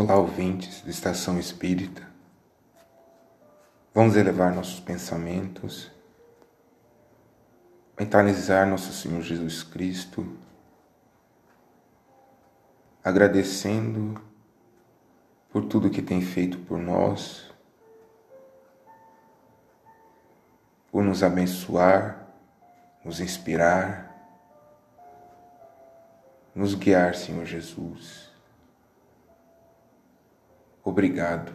Olá, ouvintes da Estação Espírita. Vamos elevar nossos pensamentos, mentalizar nosso Senhor Jesus Cristo, agradecendo por tudo que tem feito por nós, por nos abençoar, nos inspirar, nos guiar, Senhor Jesus. Obrigado.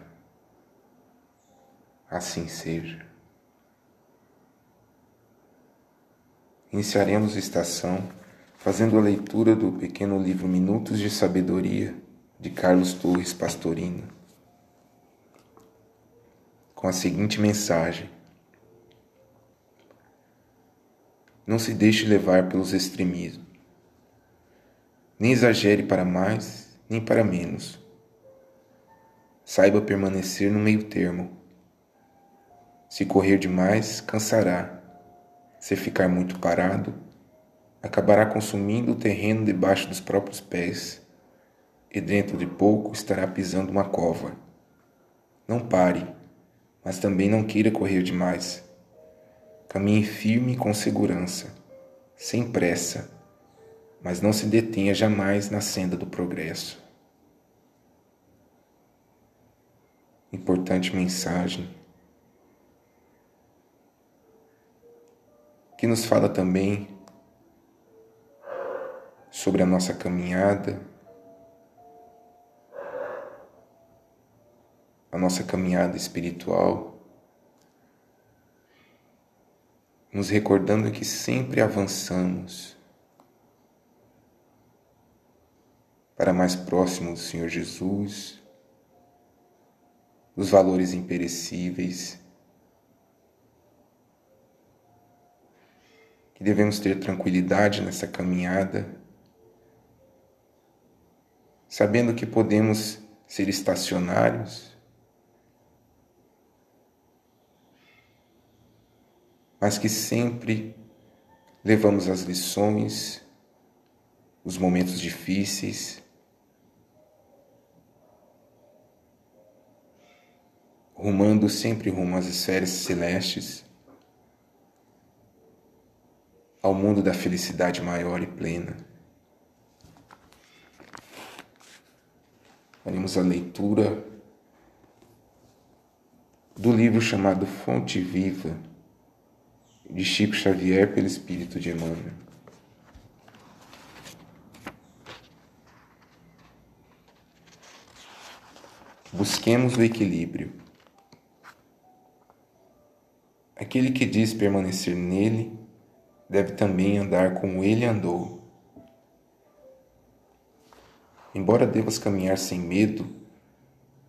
Assim seja. Iniciaremos a estação fazendo a leitura do pequeno livro Minutos de Sabedoria de Carlos Torres Pastorino, com a seguinte mensagem: Não se deixe levar pelos extremismos, nem exagere para mais nem para menos Saiba permanecer no meio termo. Se correr demais, cansará. Se ficar muito parado, acabará consumindo o terreno debaixo dos próprios pés e dentro de pouco estará pisando uma cova. Não pare, mas também não queira correr demais. Caminhe firme e com segurança, sem pressa, mas não se detenha jamais na senda do progresso. Importante mensagem. Que nos fala também sobre a nossa caminhada, a nossa caminhada espiritual, nos recordando que sempre avançamos para mais próximo do Senhor Jesus dos valores imperecíveis, que devemos ter tranquilidade nessa caminhada, sabendo que podemos ser estacionários, mas que sempre levamos as lições, os momentos difíceis, rumando sempre rumo às esferas celestes, ao mundo da felicidade maior e plena. Faremos a leitura do livro chamado Fonte Viva, de Chico Xavier pelo Espírito de Emmanuel. Busquemos o equilíbrio. Aquele que diz permanecer nele deve também andar como ele andou. Embora devas caminhar sem medo,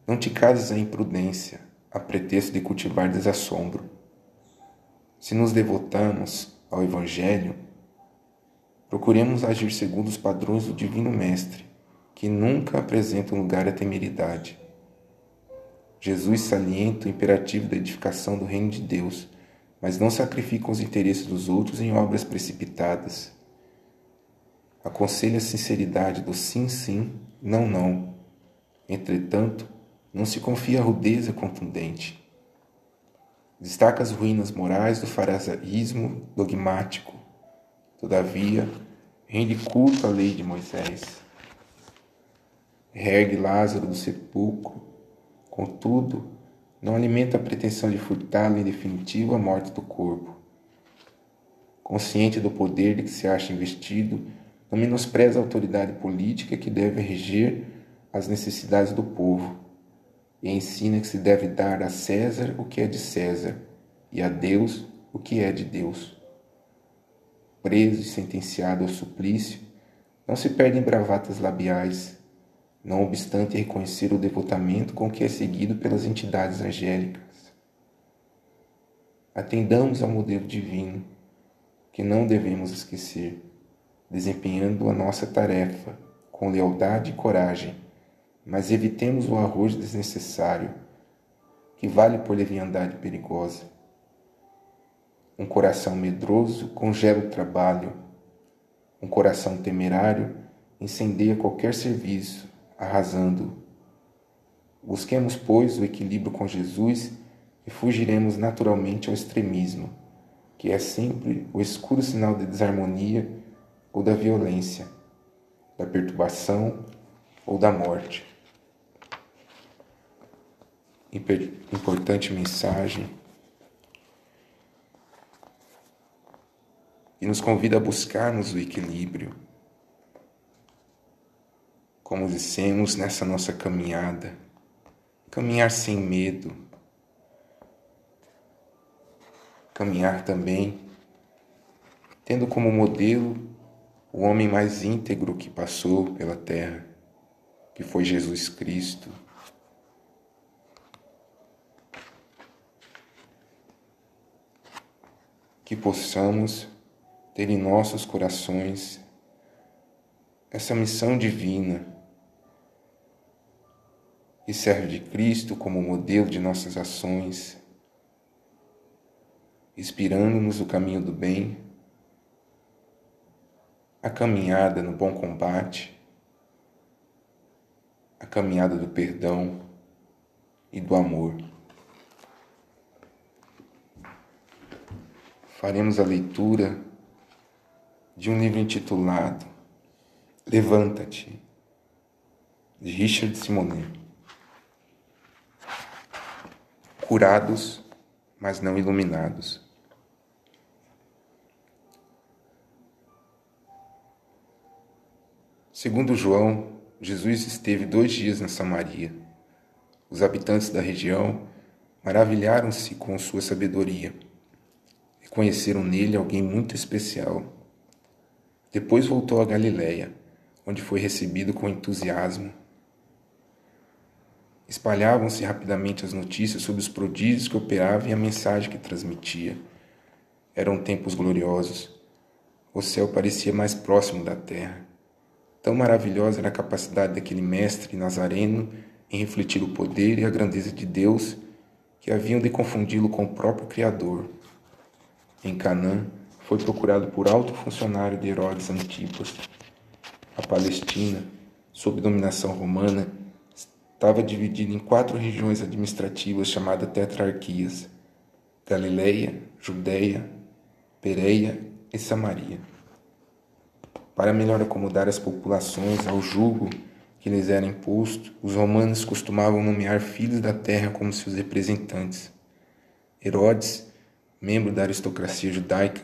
não te cases à imprudência, a pretexto de cultivar desassombro. Se nos devotamos ao Evangelho, procuremos agir segundo os padrões do Divino Mestre, que nunca apresenta um lugar à temeridade. Jesus salienta o imperativo da edificação do reino de Deus mas não sacrificam os interesses dos outros em obras precipitadas. Aconselha a sinceridade do sim, sim, não, não. Entretanto, não se confia a rudeza contundente. Destaca as ruínas morais do farisaísmo dogmático. Todavia, rende culto à lei de Moisés. Reergue Lázaro do sepulcro. Contudo, não alimenta a pretensão de furtá-lo em definitivo a morte do corpo. Consciente do poder de que se acha investido, não menospreza a autoridade política que deve reger as necessidades do povo e ensina que se deve dar a César o que é de César e a Deus o que é de Deus. Preso e sentenciado ao suplício, não se perde em bravatas labiais, não obstante reconhecer o devotamento com que é seguido pelas entidades angélicas. Atendamos ao modelo divino, que não devemos esquecer, desempenhando a nossa tarefa com lealdade e coragem, mas evitemos o arrojo desnecessário, que vale por leviandade perigosa. Um coração medroso congela o trabalho, um coração temerário incendeia qualquer serviço arrasando. Busquemos, pois, o equilíbrio com Jesus e fugiremos naturalmente ao extremismo, que é sempre o escuro sinal de desarmonia ou da violência, da perturbação ou da morte. Importante mensagem e nos convida a buscarmos o equilíbrio. Como dissemos nessa nossa caminhada, caminhar sem medo, caminhar também tendo como modelo o homem mais íntegro que passou pela terra, que foi Jesus Cristo. Que possamos ter em nossos corações essa missão divina que serve de Cristo como modelo de nossas ações, inspirando-nos o caminho do bem, a caminhada no bom combate, a caminhada do perdão e do amor. Faremos a leitura de um livro intitulado Levanta-te, de Richard Simonet. Curados, mas não iluminados. Segundo João, Jesus esteve dois dias na Samaria. Os habitantes da região maravilharam-se com sua sabedoria e conheceram nele alguém muito especial depois voltou a Galiléia, onde foi recebido com entusiasmo. Espalhavam-se rapidamente as notícias sobre os prodígios que operava e a mensagem que transmitia. Eram tempos gloriosos. O céu parecia mais próximo da terra. Tão maravilhosa era a capacidade daquele mestre nazareno em refletir o poder e a grandeza de Deus que haviam de confundi-lo com o próprio Criador. Em Canaã, foi procurado por alto funcionário de Herodes Antipas. A Palestina, sob dominação romana, estava dividida em quatro regiões administrativas chamadas tetrarquias: Galileia, Judéia, Pereia e Samaria. Para melhor acomodar as populações ao jugo que lhes era imposto, os romanos costumavam nomear filhos da terra como seus representantes. Herodes, membro da aristocracia judaica,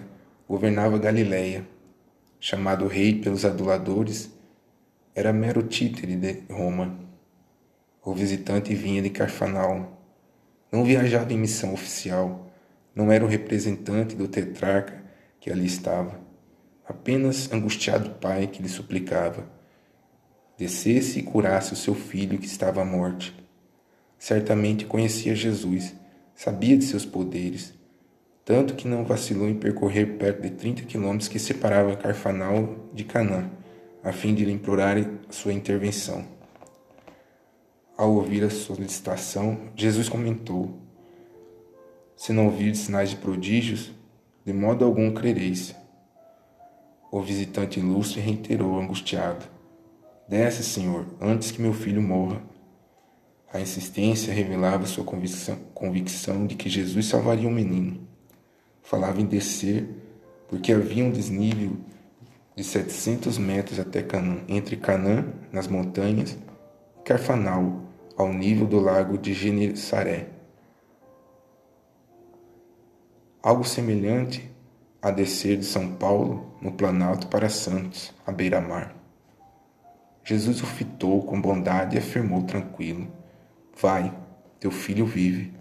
governava Galiléia, chamado rei pelos aduladores, era mero títere de Roma. O visitante vinha de Carfanaum. Não viajava em missão oficial, não era o representante do tetrarca que ali estava, apenas angustiado pai que lhe suplicava: descesse e curasse o seu filho que estava à morte. Certamente conhecia Jesus, sabia de seus poderes, tanto que não vacilou em percorrer perto de 30 quilômetros que separavam Carfanal de Canaã, a fim de lhe implorar sua intervenção. Ao ouvir a solicitação, Jesus comentou: Se não vir sinais de prodígios, de modo algum crereis. O visitante ilustre reiterou, angustiado: Desce, Senhor, antes que meu filho morra. A insistência revelava sua convicção, de que Jesus salvaria o menino falava em descer, porque havia um desnível de 700 metros até Canã, entre Canã, nas montanhas, e Carfanal, ao nível do lago de Genesaré. Algo semelhante a descer de São Paulo, no Planalto para Santos, à beira-mar. Jesus o fitou com bondade e afirmou tranquilo: Vai, teu filho vive.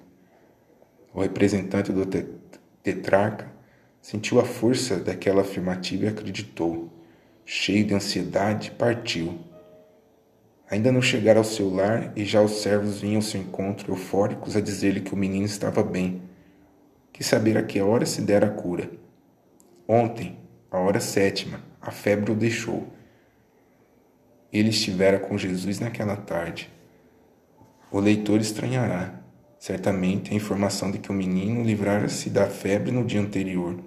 O representante do Tetrarca sentiu a força daquela afirmativa e acreditou. Cheio de ansiedade, partiu. Ainda não chegara ao seu lar e já os servos vinham ao seu encontro, eufóricos, a dizer-lhe que o menino estava bem. Que saber a que hora se dera a cura. Ontem, a hora sétima, a febre o deixou. Ele estivera com Jesus naquela tarde. O leitor estranhará certamente a informação de que o menino livrara-se da febre no dia anterior.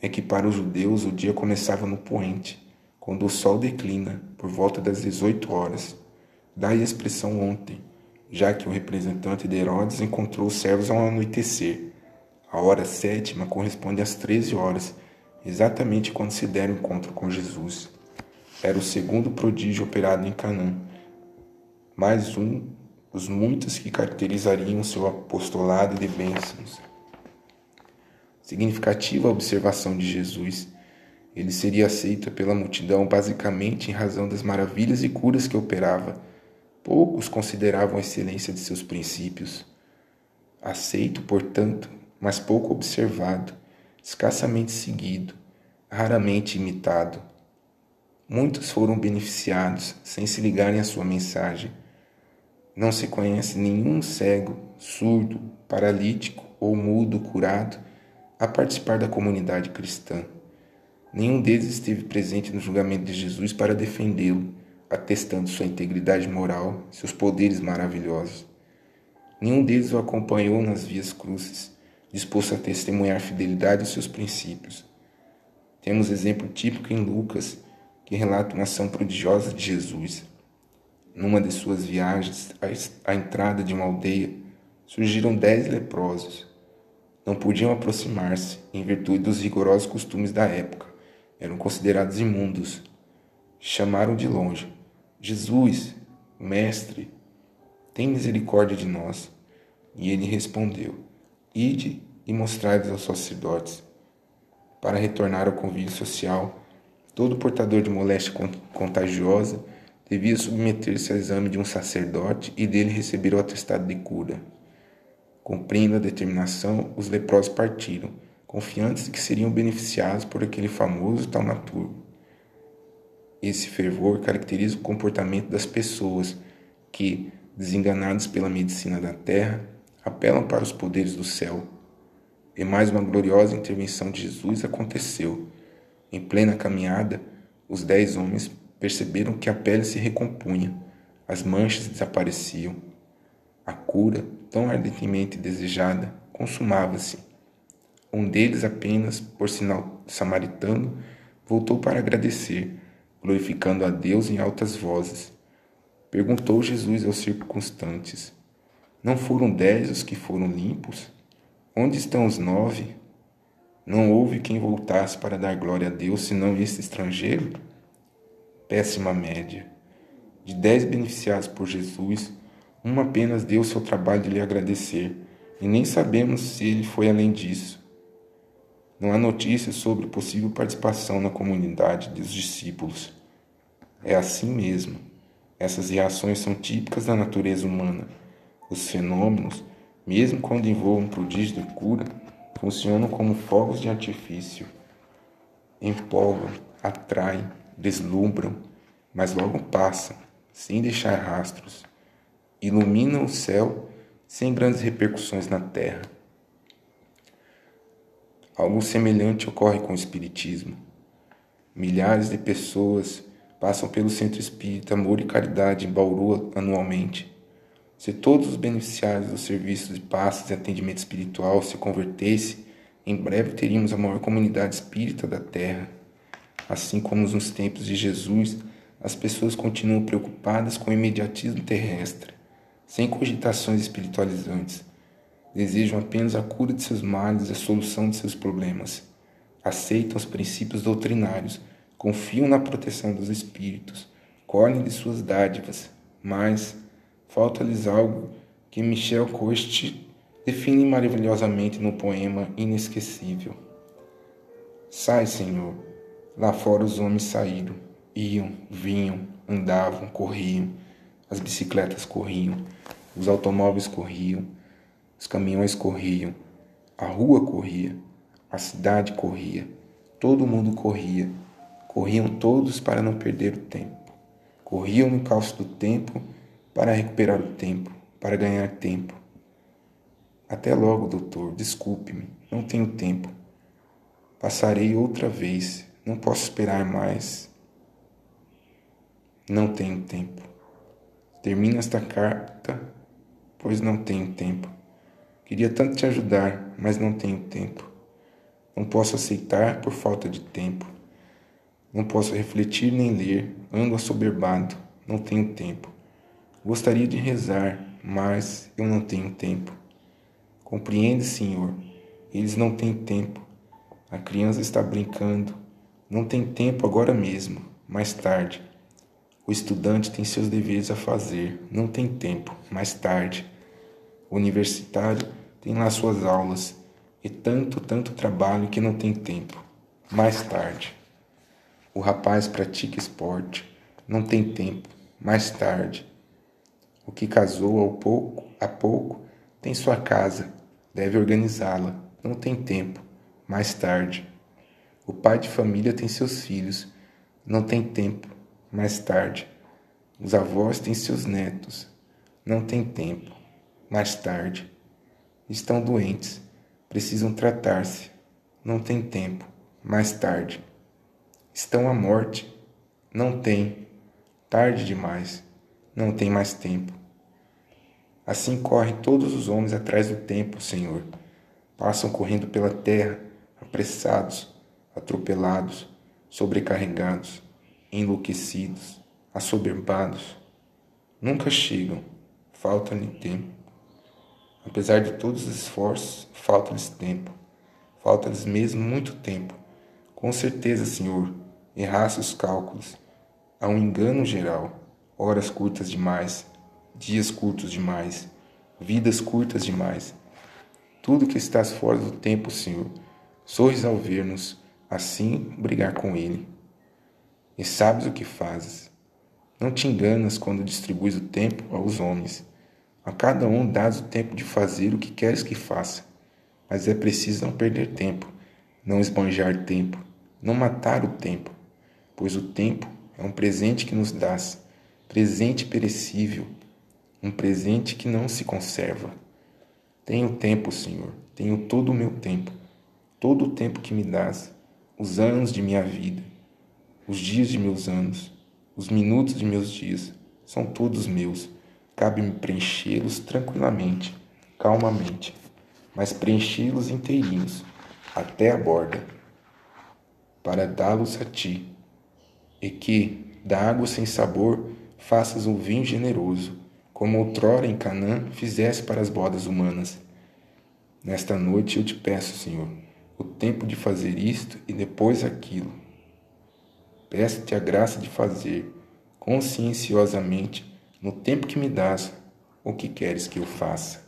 É que para os judeus o dia começava no poente, quando o sol declina, por volta das 18 horas. Daí a expressão ontem, já que o representante de Herodes encontrou os servos ao anoitecer. A hora sétima corresponde às 13 horas, exatamente quando se dera o encontro com Jesus. Era o segundo prodígio operado em Canaã, mais um dos muitos que caracterizariam seu apostolado de bênçãos. Significativa a observação de Jesus. Ele seria aceito pela multidão basicamente em razão das maravilhas e curas que operava. Poucos consideravam a excelência de seus princípios. Aceito, portanto, mas pouco observado, escassamente seguido, raramente imitado. Muitos foram beneficiados sem se ligarem à sua mensagem. Não se conhece nenhum cego, surdo, paralítico ou mudo curado a participar da comunidade cristã. Nenhum deles esteve presente no julgamento de Jesus para defendê-lo, atestando sua integridade moral, seus poderes maravilhosos. Nenhum deles o acompanhou nas vias cruces, disposto a testemunhar fidelidade aos seus princípios. Temos exemplo típico em Lucas, que relata uma ação prodigiosa de Jesus. Numa de suas viagens à entrada de uma aldeia, surgiram dez leprosos. Não podiam aproximar-se, em virtude dos rigorosos costumes da época. Eram considerados imundos. Chamaram de longe: Jesus, Mestre, tem misericórdia de nós. E ele respondeu: Ide e mostrai-vos aos sacerdotes. Para retornar ao convívio social, todo portador de moléstia contagiosa devia submeter-se ao exame de um sacerdote e dele receber o atestado de cura. Cumprindo a determinação, os leprosos partiram, confiantes de que seriam beneficiados por aquele famoso taumaturgo. Esse fervor caracteriza o comportamento das pessoas que, desenganados pela medicina da terra, apelam para os poderes do céu. E mais uma gloriosa intervenção de Jesus aconteceu. Em plena caminhada, os dez homens perceberam que a pele se recompunha, as manchas desapareciam. A cura, tão ardentemente desejada, consumava-se. Um deles, apenas por sinal samaritano, voltou para agradecer, glorificando a Deus em altas vozes. Perguntou Jesus aos circunstantes: não foram dez os que foram limpos? Onde estão os nove? Não houve quem voltasse para dar glória a Deus senão esse estrangeiro? Péssima média. De dez beneficiados por Jesus, um apenas deu seu trabalho de lhe agradecer, e nem sabemos se ele foi além disso. Não há notícias sobre possível participação na comunidade dos discípulos. É assim mesmo. Essas reações são típicas da natureza humana os fenômenos, mesmo quando envolvam prodígio de cura, funcionam como fogos de artifício. Empolgam, atraem, deslumbram, mas logo passam, sem deixar rastros. Iluminam o céu sem grandes repercussões na terra. Algo semelhante ocorre com o Espiritismo. Milhares de pessoas passam pelo Centro Espírita Amor e Caridade em Bauru anualmente se todos os beneficiários dos serviços de passes e atendimento espiritual se convertessem, em breve teríamos a maior comunidade espírita da Terra. Assim como nos tempos de Jesus, as pessoas continuam preocupadas com o imediatismo terrestre, sem cogitações espiritualizantes. Desejam apenas a cura de seus males e a solução de seus problemas. Aceitam os princípios doutrinários, confiam na proteção dos espíritos, colhem de suas dádivas, mas falta-lhes algo que Michel Coste define maravilhosamente no poema Inesquecível. Sai, Senhor. Lá fora os homens saíram, iam, vinham, andavam, corriam, as bicicletas corriam, os automóveis corriam, os caminhões corriam, a rua corria, a cidade corria, todo mundo corria, corriam todos para não perder o tempo. Corriam no caos do tempo para recuperar o tempo, para ganhar tempo. Até logo, doutor. Desculpe-me, não tenho tempo. Passarei outra vez. Não posso esperar mais. Não tenho tempo. Termina esta carta, pois não tenho tempo. Queria tanto te ajudar, mas não tenho tempo. Não posso aceitar por falta de tempo. Não posso refletir nem ler, ando assoberbado, não tenho tempo. Gostaria de rezar, mas eu não tenho tempo. Compreende, Senhor? Eles não têm tempo. A criança está brincando. Não tem tempo agora mesmo, mais tarde. O estudante tem seus deveres a fazer. Não tem tempo, mais tarde. O universitário tem lá suas aulas. E tanto, tanto trabalho que não tem tempo. Mais tarde. O rapaz pratica esporte. Não tem tempo. Mais tarde. O que casou ao pouco, a pouco, tem sua casa. Deve organizá-la. Não tem tempo. Mais tarde. O pai de família tem seus filhos. Não tem tempo. Mais tarde. Os avós têm seus netos. Não tem tempo. Mais tarde. Estão doentes. Precisam tratar-se. Não tem tempo. Mais tarde. Estão à morte. Não tem. Tarde demais. Não tem mais tempo. Assim correm todos os homens atrás do tempo, Senhor. Passam correndo pela terra, apressados, atropelados, sobrecarregados, enlouquecidos, assoberbados. Nunca chegam, falta-lhe tempo. Apesar de todos os esforços, falta-lhes tempo. Falta-lhes mesmo muito tempo. Com certeza, Senhor, errasse os cálculos. Há um engano geral, horas curtas demais, dias curtos demais, vidas curtas demais. Tudo que estás fora do tempo, Senhor, sorris ao ver-nos, assim brigar com Ele. E sabes o que fazes. Não te enganas quando distribuis o tempo aos homens. A cada um dás o tempo de fazer o que queres que faça. Mas é preciso não perder tempo, não esbanjar tempo, não matar o tempo, pois o tempo é um presente que nos dás, presente perecível, um presente que não se conserva. Tenho tempo, Senhor, tenho todo o meu tempo, todo o tempo que me dás, os anos de minha vida, os dias de meus anos, os minutos de meus dias, são todos meus. Cabe-me preenchê-los tranquilamente, calmamente, mas preenchê-los inteirinhos, até a borda, para dá-los a ti, e que, da água sem sabor, faças um vinho generoso como outrora em Canaã fizesse para as bodas humanas. Nesta noite eu te peço, Senhor, o tempo de fazer isto e depois aquilo. Peço-te a graça de fazer, conscienciosamente, no tempo que me dás, o que queres que eu faça.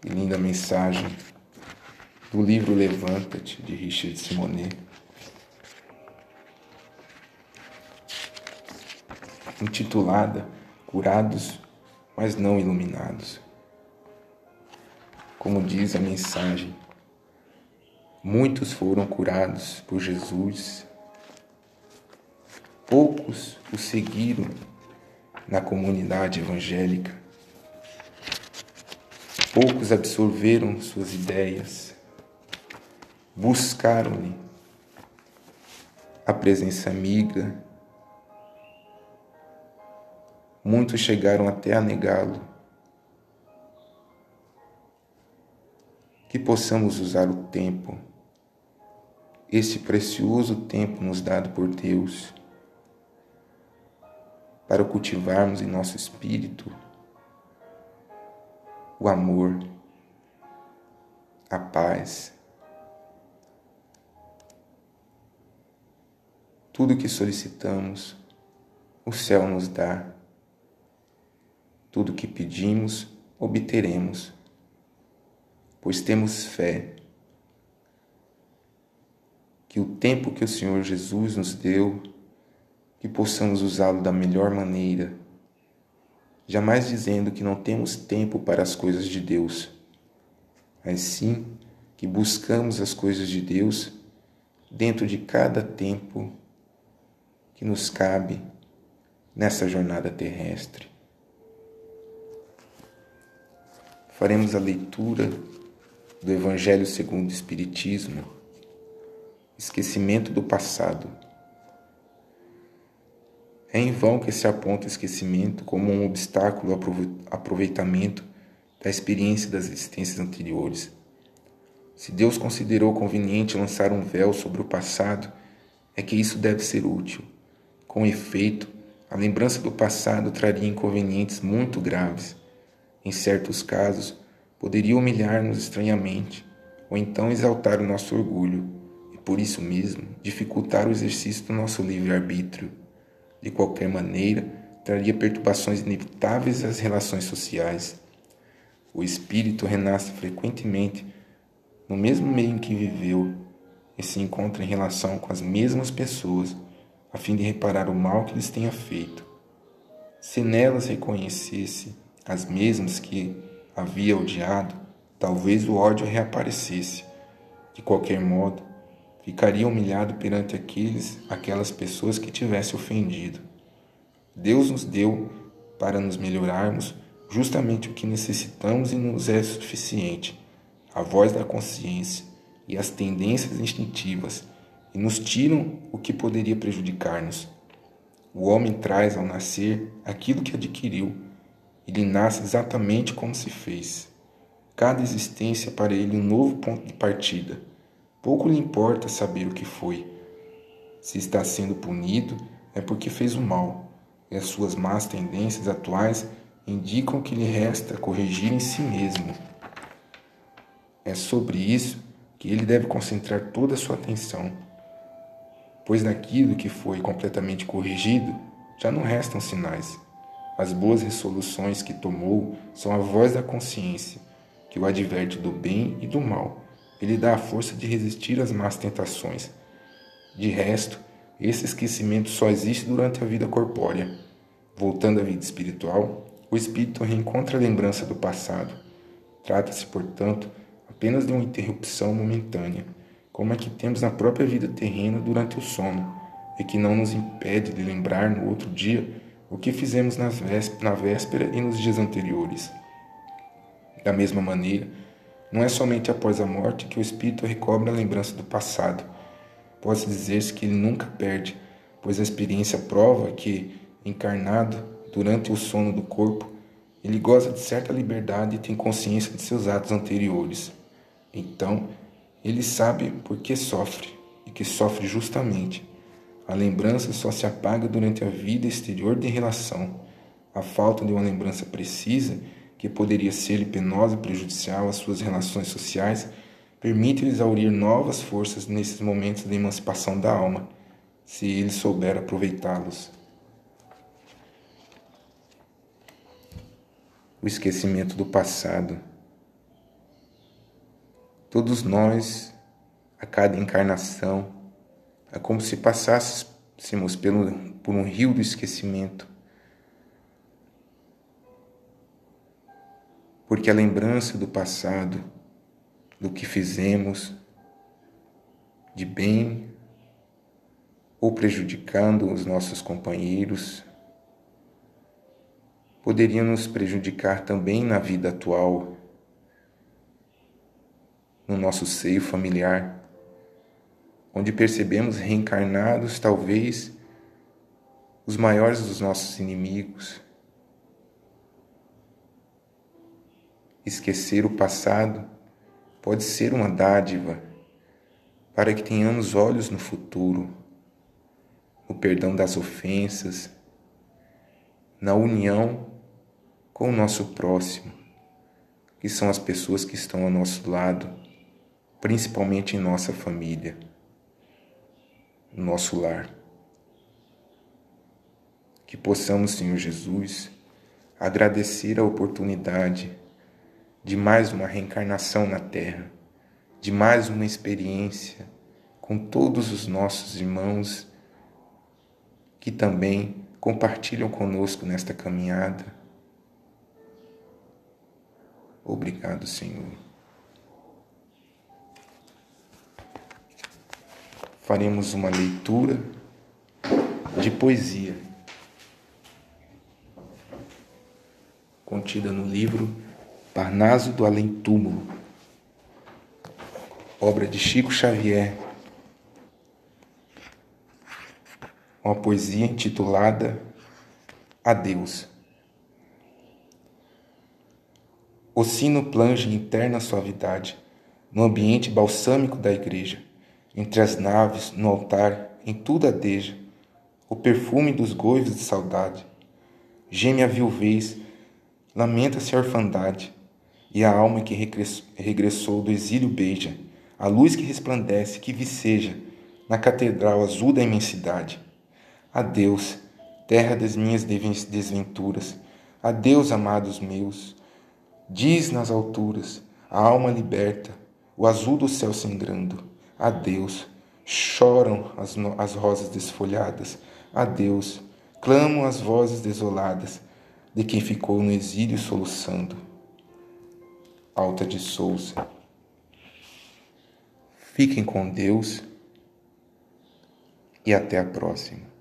Que linda mensagem do livro Levanta-te, de Richard Simonet. intitulada Curados, mas não iluminados. Como diz a mensagem, muitos foram curados por Jesus, poucos o seguiram na comunidade evangélica, poucos absorveram suas ideias, buscaram-lhe a presença amiga Muitos chegaram até a negá-lo. Que possamos usar o tempo, esse precioso tempo nos dado por Deus, para cultivarmos em nosso espírito o amor, a paz, tudo que solicitamos, o céu nos dá. Tudo que pedimos, obteremos, pois temos fé que o tempo que o Senhor Jesus nos deu, que possamos usá-lo da melhor maneira, jamais dizendo que não temos tempo para as coisas de Deus, mas sim que buscamos as coisas de Deus dentro de cada tempo que nos cabe nessa jornada terrestre. faremos a leitura do Evangelho segundo o Espiritismo, esquecimento do passado. É em vão que se aponta o esquecimento como um obstáculo ao aproveitamento da experiência das existências anteriores. Se Deus considerou conveniente lançar um véu sobre o passado, é que isso deve ser útil. Com efeito, A lembrança do passado traria inconvenientes muito graves. Em certos casos, poderia humilhar-nos estranhamente, ou então exaltar o nosso orgulho, e por isso mesmo dificultar o exercício do nosso livre-arbítrio. De qualquer maneira, traria perturbações inevitáveis às relações sociais. O espírito renasce frequentemente no mesmo meio em que viveu e se encontra em relação com as mesmas pessoas, a fim de reparar o mal que lhes tenha feito. Se nelas reconhecesse as mesmas que havia odiado, talvez o ódio reaparecesse. De qualquer modo, ficaria humilhado perante aqueles, aquelas pessoas que tivesse ofendido. Deus nos deu para nos melhorarmos justamente o que necessitamos e nos é suficiente, a voz da consciência e as tendências instintivas, e nos tiram o que poderia prejudicar-nos. O homem traz ao nascer aquilo que adquiriu ele nasce exatamente como se fez. Cada existência para ele um novo ponto de partida. Pouco lhe importa saber o que foi. Se está sendo punido, é porque fez o mal, e as suas más tendências atuais indicam que lhe resta corrigir em si mesmo. É sobre isso que ele deve concentrar toda a sua atenção, pois naquilo que foi completamente corrigido já não restam sinais. As boas resoluções que tomou são a voz da consciência, que o adverte do bem e do mal. Ele dá a força de resistir às más tentações. De resto, esse esquecimento só existe durante a vida corpórea. Voltando à vida espiritual, o espírito reencontra a lembrança do passado. Trata-se, portanto, apenas de uma interrupção momentânea, como a que temos na própria vida terrena durante o sono, e que não nos impede de lembrar no outro dia o que fizemos na véspera e nos dias anteriores. Da mesma maneira, não é somente após a morte que o espírito recobra a lembrança do passado. Pode dizer-se que ele nunca perde, pois a experiência prova que, encarnado durante o sono do corpo, ele goza de certa liberdade e tem consciência de seus atos anteriores. Então, ele sabe por que sofre e que sofre justamente a lembrança só se apaga durante a vida exterior de relação. A falta de uma lembrança precisa, que poderia ser penosa e prejudicial às suas relações sociais, permite exaurir novas forças nesses momentos de emancipação da alma, se ele souber aproveitá-los. O esquecimento do passado. Todos nós, a cada encarnação, é como se passássemos por um rio do esquecimento. Porque a lembrança do passado, do que fizemos de bem ou prejudicando os nossos companheiros, poderia nos prejudicar também na vida atual, no nosso seio familiar onde percebemos reencarnados talvez os maiores dos nossos inimigos. Esquecer o passado pode ser uma dádiva para que tenhamos olhos no futuro, no perdão das ofensas, na união com o nosso próximo, que são as pessoas que estão ao nosso lado, principalmente em nossa família no nosso lar. Que possamos, Senhor Jesus, agradecer a oportunidade de mais uma reencarnação na Terra, de mais uma experiência com todos os nossos irmãos que também compartilham conosco nesta caminhada. Obrigado, Senhor. faremos uma leitura de poesia contida no livro Parnaso do Além Túmulo, obra de Chico Xavier. Uma poesia intitulada Adeus. O sino plange em interna suavidade no ambiente balsâmico da igreja entre as naves, no altar, em tudo adeja o perfume dos goivos de saudade. Geme a viuvez, lamenta-se a orfandade, e a alma que regressou do exílio beija a luz que resplandece, que viceja na catedral azul da imensidade. Adeus, terra das minhas desventuras. Adeus, amados meus. Diz nas alturas, a alma liberta, o azul do céu sangrando. Adeus, choram as, as rosas desfolhadas. Adeus, clamam as vozes desoladas de quem ficou no exílio soluçando. Alta de Souza. Fiquem com Deus e até a próxima.